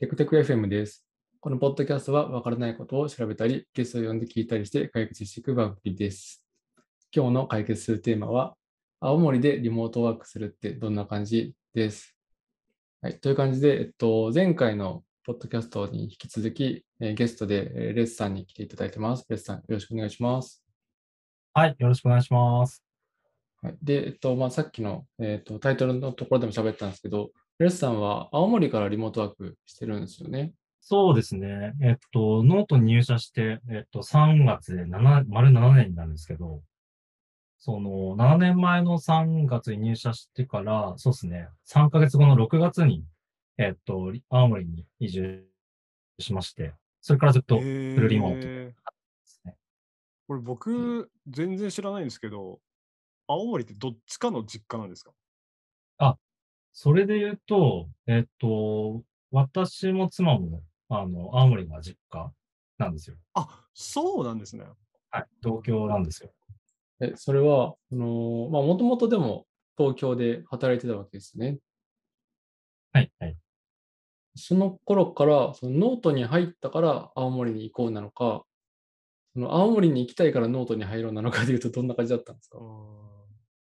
テクテク FM です。このポッドキャストは分からないことを調べたり、ゲストを呼んで聞いたりして解決していく番組です。今日の解決するテーマは、青森でリモートワークするってどんな感じです？はい、という感じで、えっと、前回のポッドキャストに引き続き、えーゲストでえーレスさんに来ていただいてます。レスさん、よろしくお願いします。はい、よろしくお願いします。はい、で、えっと、まあ、さっきの、えっと、タイトルのところでも喋ったんですけど、レスさんは青森からリモートワークしてるんですよね。そうですね。えっと、ノートに入社して、えっと、3月で7、丸7年になるんですけど、その、7年前の3月に入社してから、そうですね、3ヶ月後の6月に、えっと、青森に移住しまして、それからずっとフルリモートでえーすね。これ僕、全然知らないんですけど、青森ってどっちかの実家なんですか？それで言うと、えっと、私も妻も、あの、青森が実家なんですよ。あ、そうなんですね。はい、東京なんですよ。え、それは、あの、まあ、もともとでも東京で働いてたわけですね。はい、はい。その頃から、そのノートに入ったから青森に行こうなのか、その青森に行きたいからノートに入ろうなのかでいうとどんな感じだったんですか？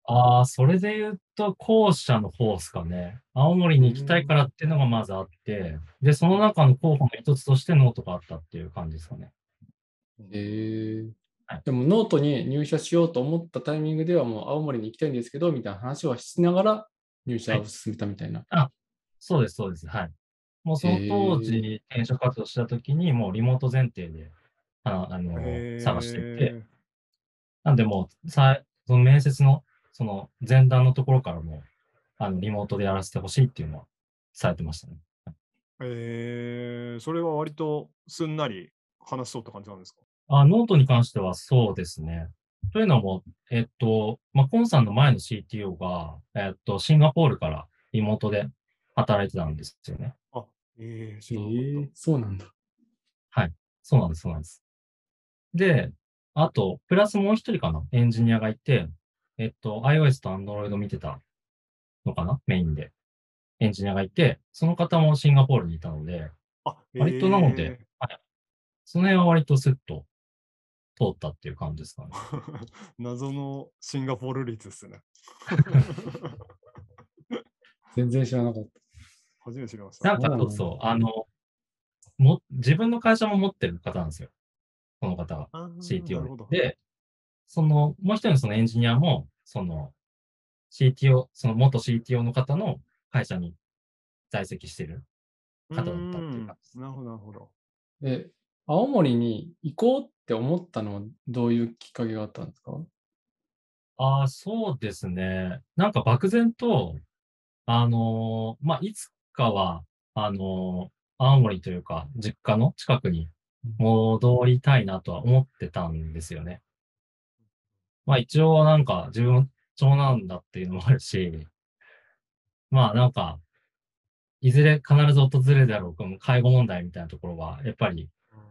ああ、それで言うと、後者の方ですかね。青森に行きたいからっていうのがまずあって、で、その中の候補の一つとしてノートがあったっていう感じですかね。へえはいでもノートに入社しようと思ったタイミングではもう青森に行きたいんですけど、みたいな話はしながら入社を進めたみたいな。そうです、そうです。はい。もうその当時、転職活動した時に、もうリモート前提で、ああの、探していて、なんでもう、さその面接の、その前段のところからも、あの、リモートでやらせてほしいっていうのはされてましたね。えー、それは割とすんなり話そうって感じなんですか？あ、ノートに関してはそうですね。というのも、えっと、まあ、コンさんの前の CTO が、えっと、シンガポールからリモートで働いてたんですよね。あ、えー、えそうなんだ。そうなんです、そうなんです。で、あと、プラスもう一人かな、エンジニアがいて、えっと、iOS と Android 見てたのかな、メインで。エンジニアがいて、その方もシンガポールにいたので、あ、割となのえで、はい。その辺は割とスッと通ったっていう感じですかね。ー 謎のシンガポール率ですね。全然知らなかった。初めて知りました。なんかそうそう、あの、も、自分の会社も持ってる方なんですよ。この方が。CTO どで。で、その、もう一人のそのエンジニアも、その、CTO、その元 CTO の方の会社に在籍してる方だったっていう感じなるほど、なるほど。え、青森に行こうって思ったのはどういうきっかけがあったんですか？ああ、そうですね。なんか漠然と、あのーまあ、いつかは、あのー青森というか、実家の近くに戻りたいなとは思ってたんですよね。まあ一応はなんか自分長男だっていうのもあるし、まあなんか、いずれ必ず訪れるだろう、この介護問題みたいなところはやっぱり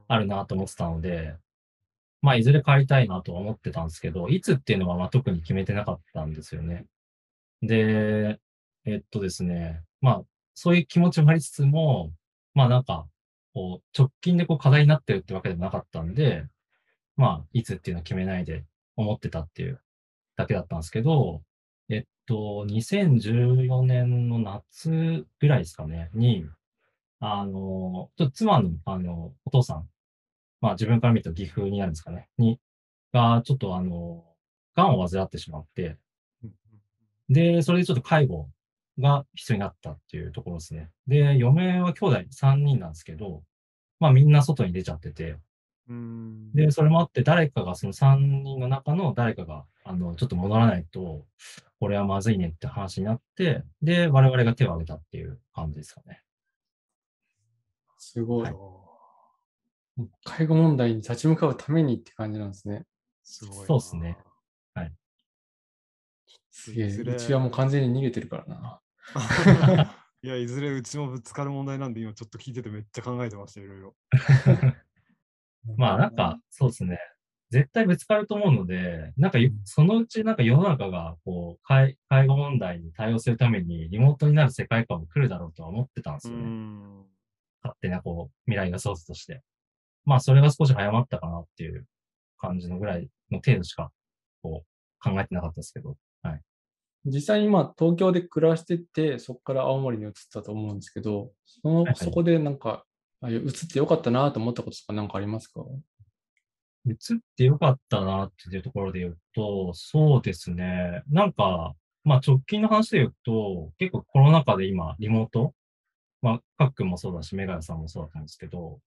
あるなと思ってたので、まあいずれ帰りたいなとは思ってたんですけど、いつっていうのはまあ特に決めてなかったんですよね。で、えっとですね、まあそういう気持ちもありつつも、まあなんか、こう直近でこう課題になってるってわけでもなかったんで、まあいつっていうのは決めないで思ってたっていうだけだったんですけど、えっと、2014年の夏ぐらいですかね、に、あの、ちょっと妻の、あの、お父さん、まあ自分から見ると岐阜になるんですかね、に、が、ちょっとあの、癌を患ってしまって、で、それでちょっと介護が必要になったっていうところですね。で、嫁は兄弟3人なんですけど、まあみんな外に出ちゃってて、で、それもあって、誰かが、その3人の中の誰かが、あの、ちょっと戻らないと、これはまずいねって話になって、で、我々が手を挙げたっていう感じですかね。すごい。はい介護問題に立ち向かうためにって感じなんですね。すごいな。そうっすねはい。すげえ。うちはもう完全に逃げてるからな。いや、いずれうちもぶつかる問題なんで、今ちょっと聞いててめっちゃ考えてました、いろいろ。まあなんか、そうですね。絶対ぶつかると思うので、なんかよそのうちなんか世の中がこう介介護問題に対応するためにリモートになる世界観も来るだろうとは思ってたんですよね。ん。勝手なこう、未来が想像として。まあ、それが少し早まったかなっていう感じのぐらいの程度しか、こう、考えてなかったですけど。実際に今東京で暮らしてて、そこから青森に移ったと思うんですけど、そのはいはいそこでなんか、あ移ってよかったなと思ったこととかなんかありますか？移ってよかったなっていうところで言うと、そうですね。なんか、まあ直近の話で言うと、結構コロナ禍で今、リモート、まあ、かっくんもそうだし、メガヤさんもそうだったんですけど、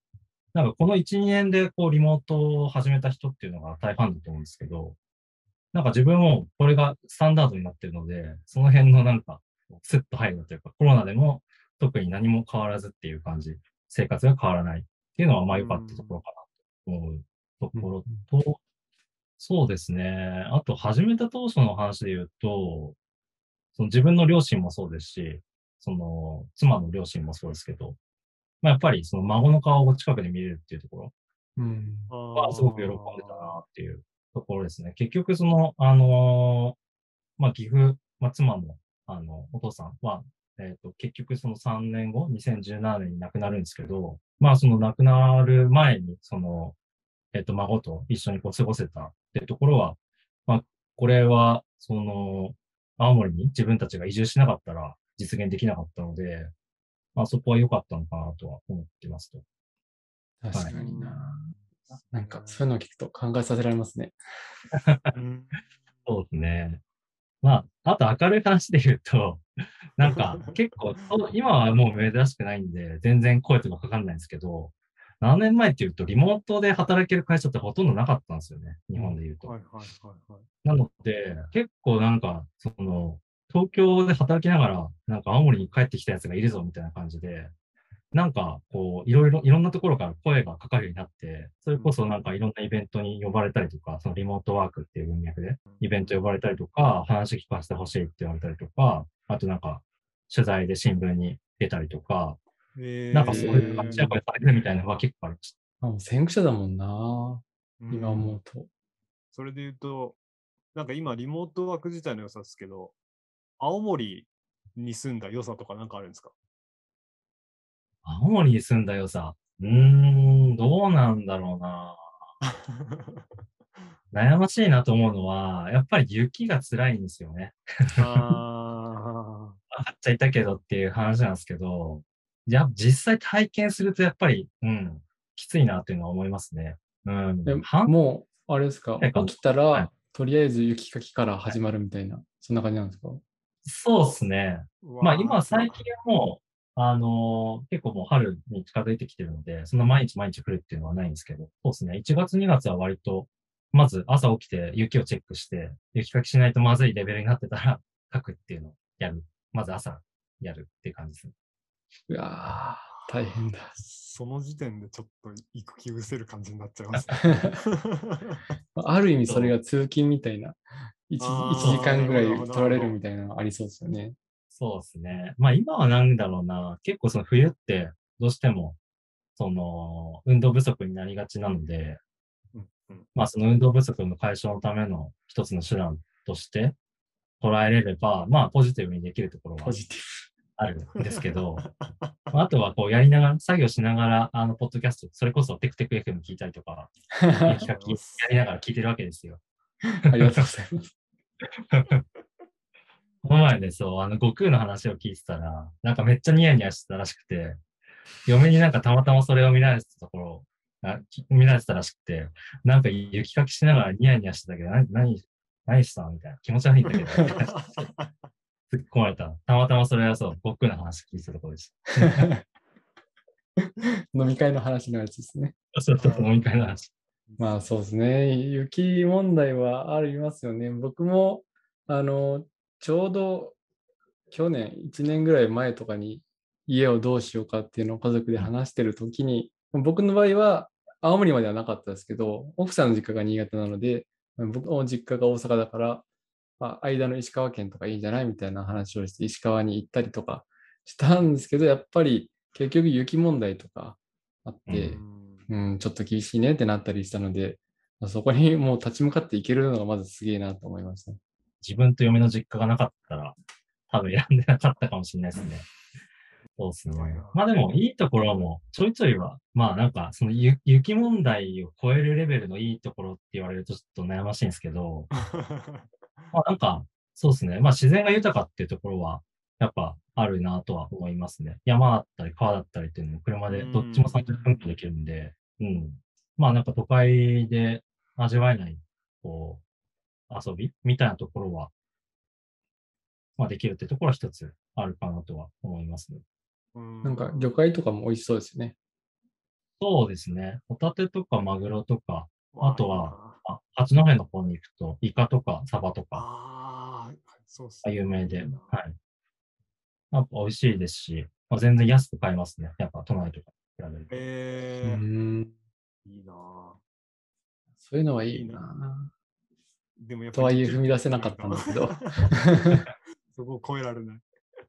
なんかこの1、2年でこうリモートを始めた人っていうのが大半だと思うんですけど、なんか自分もこれがスタンダードになってるので、その辺のなんか、スッと入るというか、コロナでも特に何も変わらずっていう感じ、生活が変わらないっていうのはまあ良かったところかなと思うところと、そうですね。あと、始めた当初の話で言うと、その自分の両親もそうですし、その妻の両親もそうですけど、まあ、やっぱりその孫の顔を近くで見れるっていうところうん。はすごく喜んでたなっていうところですね。結局その、あのーまあ、岐阜、まあ、妻の、あの、お父さんは、えっ、と、結局その3年後、2017年に亡くなるんですけど、まあ、その亡くなる前に、その、えっ、と、孫と一緒にこう過ごせたっていうところは、まあ、これは、その、青森に自分たちが移住しなかったら実現できなかったので、まあ、そこは良かったのかなとは思ってますと。確かにな。なんかそういうのを聞くと考えさせられますね。う んそうですね。まあ、あと明るい話で言うと、なんか結構、今はもう珍しくないんで、全然声とかかかんないんですけど、何年前っていうと、リモートで働ける会社ってほとんどなかったんですよね。日本で言うと。はいはいはいはい。なので、結構なんか、その、東京で働きながら、なんか青森に帰ってきたやつがいるぞみたいな感じで、なんか、こう、いろいろ、いろんなところから声がかかるようになって、それこそなんかいろんなイベントに呼ばれたりとか、そのリモートワークっていう文脈で、イベント呼ばれたりとか、話聞かせてほしいって言われたりとか、あとなんか、取材で新聞に出たりとか、えー。なんかそういう感じで声されるみたいなのが結構ありましあもう先駆者だもんな、うん。今思うと。それで言うと、なんか今、リモートワーク自体の良さですけど、青森に住んだ良さとかなんかあるんですか？た。青森に住んだ良さ。うーん、どうなんだろうな。悩ましいなと思うのは、やっぱり雪が辛いんですよね。あ分かっちゃいたけどっていう話なんですけど、いや、実際体験するとやっぱり、うん、きついなっていうのは思いますね。うんもう、あれですか？え、起きたら、はいとりあえず雪かきから始まるみたいな、そんな感じなんですか？そうですね。ーまあ今最近はもう、あのー結構もう春に近づいてきてるので、そんな毎日毎日降るっていうのはないんですけど、そうですね。1月2月は割と、まず朝起きて雪をチェックして、雪かきしないとまずいレベルになってたら、書くっていうのをやる。まず朝やるっていう感じですね。うわー大変だ。その時点でちょっと行く気失せる感じになっちゃいますね。ある意味それが通勤みたいな、1, あー時間ぐらい取られるみたいなのありそうですよね。そうですね。まあ今はなんだろうな。結構その冬ってどうしても、その運動不足になりがちなので、うんうんまあその運動不足の解消のための一つの手段として捉えれれば、まあポジティブにできるところはあるんですけど、まああとはこうやりながら、作業しながら、あの、ポッドキャスト、それこそテクテク FM 聞いたりとか、やりながら聞いてるわけですよ。ブ。ありがとうございます。この前ね、そう、あの、悟空の話を聞いてたら、なんかめっちゃニヤニヤしてたらしくて、嫁になんかたまたまそれを見られてたところ、あき見られてたらしくて、なんか雪かきしながらニヤニヤしてたけど、な何、何したのみたいな。気持ち悪いんだけど、突っ込まれた。たまたまそれはそう、悟空の話聞いてたところでし 飲み会の話のやつですね。た。そうそう、飲み会の話。まあそうですね。雪問題はありますよね。僕も、あの、ちょうど去年、1年ぐらい前とかに家をどうしようかっていうのを家族で話してるときに、僕の場合は青森まではなかったですけど、奥さんの実家が新潟なので、僕の実家が大阪だから、まあ、間の石川県とかいいんじゃないみたいな話をして、石川に行ったりとかしたんですけど、やっぱり結局雪問題とかあって、うん、ちょっと厳しいねってなったりしたので、まあそこにもう立ち向かっていけるのがまずすげえなと思いました。自分と嫁の実家がなかったら、多分選んでなかったかもしれないですね。そうですね。まあでも、いいところも、ちょいちょいは、まあなんか、そのゆ雪問題を超えるレベルのいいところって言われるとちょっと悩ましいんですけど、まあなんか、そうですね。まあ自然が豊かっていうところは、やっぱあるなとは思いますね。山だったり川だったりっていうのも車でどっちも30分できるんで、うん。まあなんか都会で味わえない、こう、遊びみたいなところは、まあできるってところは一つあるかなとは思いますね。なんか魚介とかも美味しそうですよね。そうですね。ホタテとかマグロとか、あとはは。あ八戸の方に行くと、イカとかサバとか、ああ、そうっすね。有名で、いいなはい。やっぱ美味しいですし、まあ、全然安く買えますね。やっぱ都内とかに比べると。うえー、ん。いいなぁそういうのはいいいいな。でもやっぱとはいえ踏み出せなかったんだけど。そこを超えられない。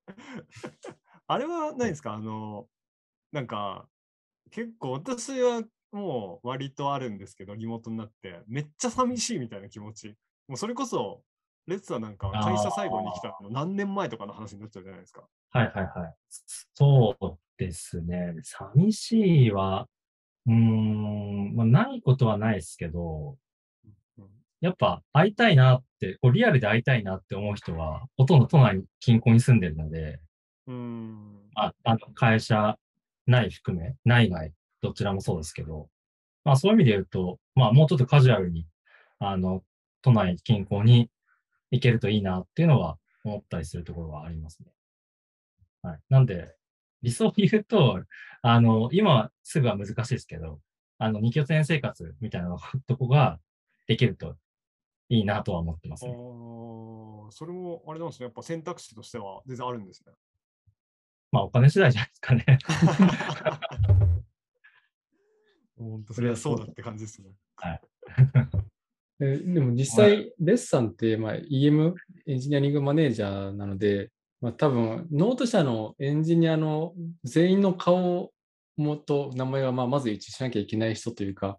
あれは何ですか？あの、なんか、結構私はもう割とあるんですけど、リモートになって、めっちゃ寂しいみたいな気持ち。もうそれこそ、レッツはなんか会社最後に来たの何年前とかの話になっちゃうじゃないですか。はいはいはい。そうですね。寂しいは、うーん、まあ、ないことはないですけど、うんやっぱ会いたいなって、こうリアルで会いたいなって思う人は、ほとんど都内近郊に住んでるので、うーん。ああの会社内含め、内外、どちらもそうですけど、まあそういう意味で言うと、まあもうちょっとカジュアルに、あの、都内近郊に行けるといいなっていうのは思ったりするところはありますね。はい。なんで、理想を言うと、あの、今すぐは難しいですけど、あの、二拠点生活みたいなとこができるといいなとは思ってますあね。ーそれもあれなんですね。やっぱ選択肢としては全然あるんですね。まあお金次第じゃないですかね。本当それはそうだって感じですね。えでも実際、レッサンって、まあ、EM、エンジニアリングマネージャーなので、まあ、多分、ノート社のエンジニアの全員の顔と名前がまあまず一致しなきゃいけない人というか、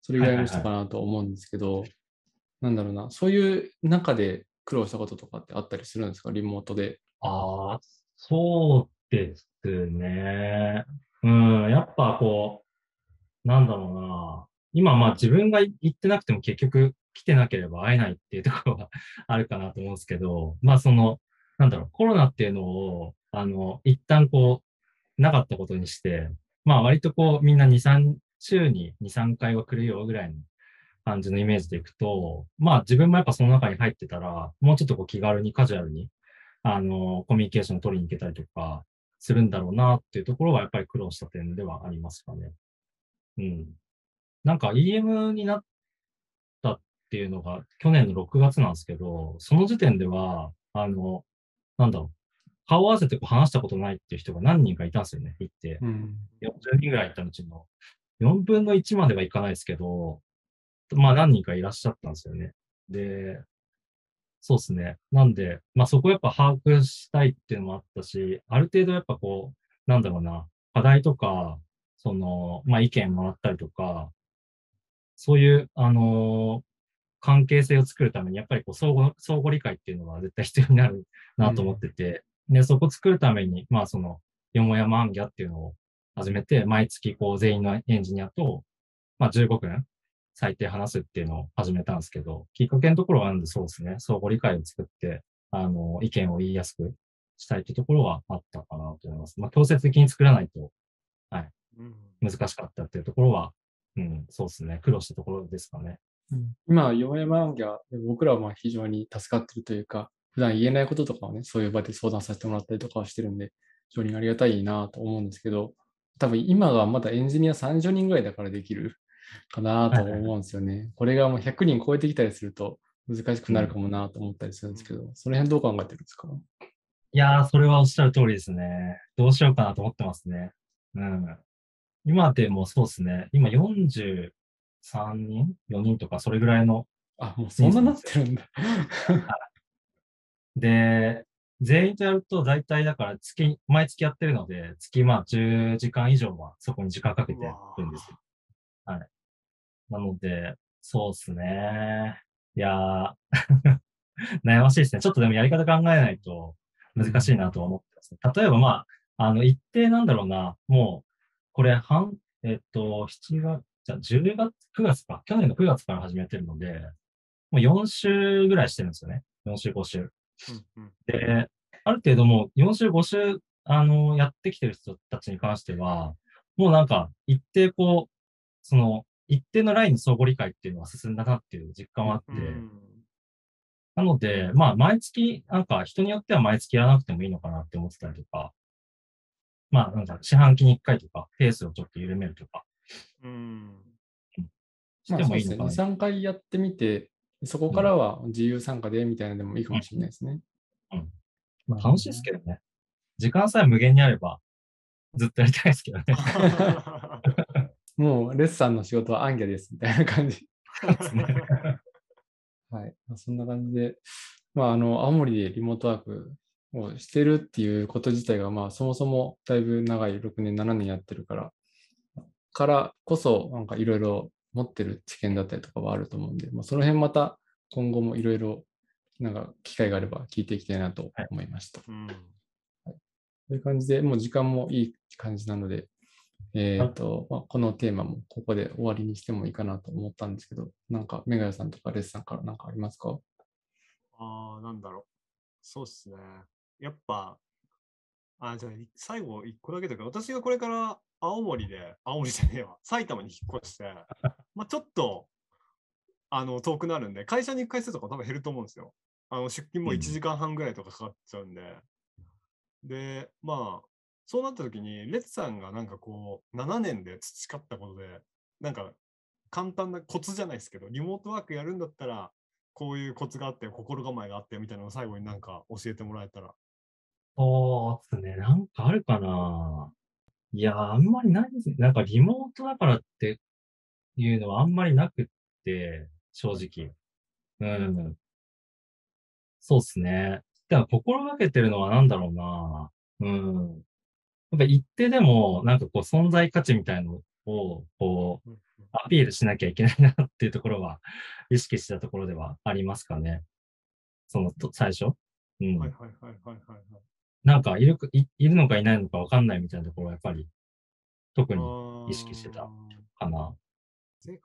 それぐらいの人かなと思うんですけど、なんだろうな、そういう中で苦労したこととかってあったりするんですか、リモートで。ああ、そうですね。うん、やっぱこう、なんだろうな。今まあ自分が行ってなくても結局来てなければ会えないっていうところはあるかなと思うんですけど、まあその、なんだろう、コロナっていうのを、あの、一旦こう、なかったことにして、まあ割とこうみんな2、3、週に2、3回は来るよぐらいの感じのイメージでいくと、まあ自分もやっぱその中に入ってたら、もうちょっとこう気軽にカジュアルにあの、コミュニケーションを取りに行けたりとかするんだろうなっていうところはやっぱり苦労した点ではありますかね。うん。なんか EM になったっていうのが去年の6月なんですけど、その時点では、あの、なんだろう、顔合わせてこう話したことないっていう人が何人かいたんですよね、行って。うん。40人ぐらいいたうちの4分の1まではいかないですけど、まあ何人かいらっしゃったんですよね。で、そうですね。なんで、まあそこやっぱ把握したいっていうのもあったし、ある程度やっぱこう、なんだろうな、課題とか、その、まあ意見もらったりとか、そういう、あのー関係性を作るために、やっぱりこう相互、相互理解っていうのが絶対必要になるなと思ってて、で、そこ作るために、まあその、よもやまアンギャっていうのを始めて、毎月こう全員のエンジニアと、まあ15分最低話すっていうのを始めたんですけど、きっかけのところはなんでそうですね、相互理解を作って、あの、意見を言いやすくしたいっていうところはあったかなと思います。まあ強制的に作らないとうん。難しかったっていうところは、うん、そうですね、苦労したところですかね。今、ヨヤマンギャ、僕らはまあ非常に助かってるというか、普段言えないこととかをね、そういう場で相談させてもらったりとかはしてるんで、非常にありがたいなと思うんですけど、多分今がまだエンジニア30人ぐらいだからできるかなと思うんですよね。これがもう100人超えてきたりすると難しくなるかもなと思ったりするんですけど、その辺どう考えてるんですか？いやー、それはおっしゃる通りですね。どうしようかなと思ってますね。うん。今でもそうですね。今43人 ?4 人とかそれぐらいの。あ、もうそんななってるんだ。で、全員とやると大体だから月、毎月やってるので、月まあ10時間以上はそこに時間かけてやるんですよ。はい。なので、そうですね。いやー、悩ましいですね。ちょっとでもやり方考えないと難しいなとは思ってますね。例えばまあ、あの、一定なんだろうな、もう、これ、半、えっと、7月、じゃあ10月、9月か、去年の9月から始めてるので、もう4週ぐらいしてるんですよね。4週、5週。うんうんで、ある程度もう4週、5週、あの、やってきてる人たちに関しては、もうなんか、一定こう、その、一定のラインの相互理解っていうのは進んだなっていう実感はあって、うんなので、まあ、毎月、なんか人によっては毎月やらなくてもいいのかなって思ってたりとか、まあ、なんか四半期に1回とか、ペースをちょっと緩めるとか、うんしてまあそうですね。もいいのかな。2、3回やってみて、そこからは自由参加でみたいなのでもいいかもしれないですね。まあ、楽しいですけどね。時間さえ無限にあれば、ずっとやりたいですけどね。もう、レッサンの仕事はアンギャですみたいな感じ。はい。まあそんな感じで、まあ、あの、青森でリモートワークをしてるっていうこと自体が、まあ、そもそもだいぶ長い6年、7年やってるから、からこそ、なんかいろいろ持ってる知見だったりとかはあると思うんで、まあ、その辺また今後もいろいろ、なんか機会があれば聞いていきたいなと思いました。うんという感じで、もう時間もいい感じなので、えっ、と、まあ、このテーマもここで終わりにしてもいいかなと思ったんですけど、なんか、メガヤさんとかレッサンからなんかありますか？ああ、なんだろう。そうっすね。やっぱ、あじゃあ、い最後一個だけだけど、私がこれから青森で、青森じゃねえわ、埼玉に引っ越して、まあちょっと、あの、遠くなるんで、会社に行く回数とか多分減ると思うんですよ。あの、出勤もうん1時間半ぐらいとかかかっちゃうんで。で、まあ、そうなった時に、レッツさんがなんかこう、7年で培ったことで、なんか、簡単なコツじゃないですけど、リモートワークやるんだったら、こういうコツがあって、心構えがあってみたいなのを最後になんか教えてもらえたら。そうですね。なんかあるかな。いや、あんまりないですね。なんかリモートだからっていうのはあんまりなくって、正直。うん。そうですね。だから心がけてるのは何だろうな。うん。やっぱ一定でも、なんかこう存在価値みたいのを、こう、アピールしなきゃいけないなっていうところは、意識したところではありますかね。その、と最初？うん。はいはいはいはいはいはい。なんかいるかい、いるのかいないのかわかんないみたいなところはやっぱり、特に意識してたかな。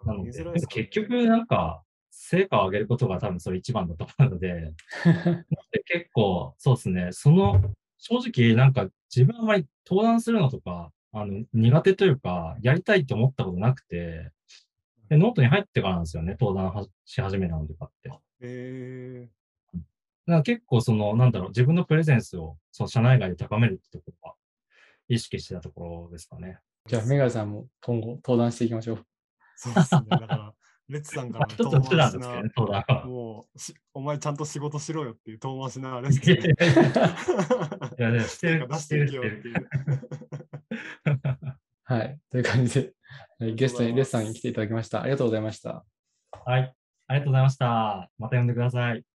なので、でも結局なんか、成果を上げることが多分それ一番だと思うので、で結構、そうですね、その、正直なんか自分あんまり登壇するのとか、あの、苦手というか、やりたいと思ったことなくて、で、ノートに入ってからなんですよね、登壇はし始めたのとかって。だかえら結構その、なんだろう、自分のプレゼンスを、その社内外で高めるってところは、意識してたところですかね。じゃあ、メガヤさんも今後登壇していきましょう。そうですね。だから、レッツさんかまあ、らの手段ですけどね。もうし、お前ちゃんと仕事しろよっていう遠回しなレッツいやいやいやいや、してる、出ししてる、してる。けよっていう。はい。という感じで、はいゲストにレッサンに来ていただきました。ありがとうございました。はい。ありがとうございました。また呼んでください。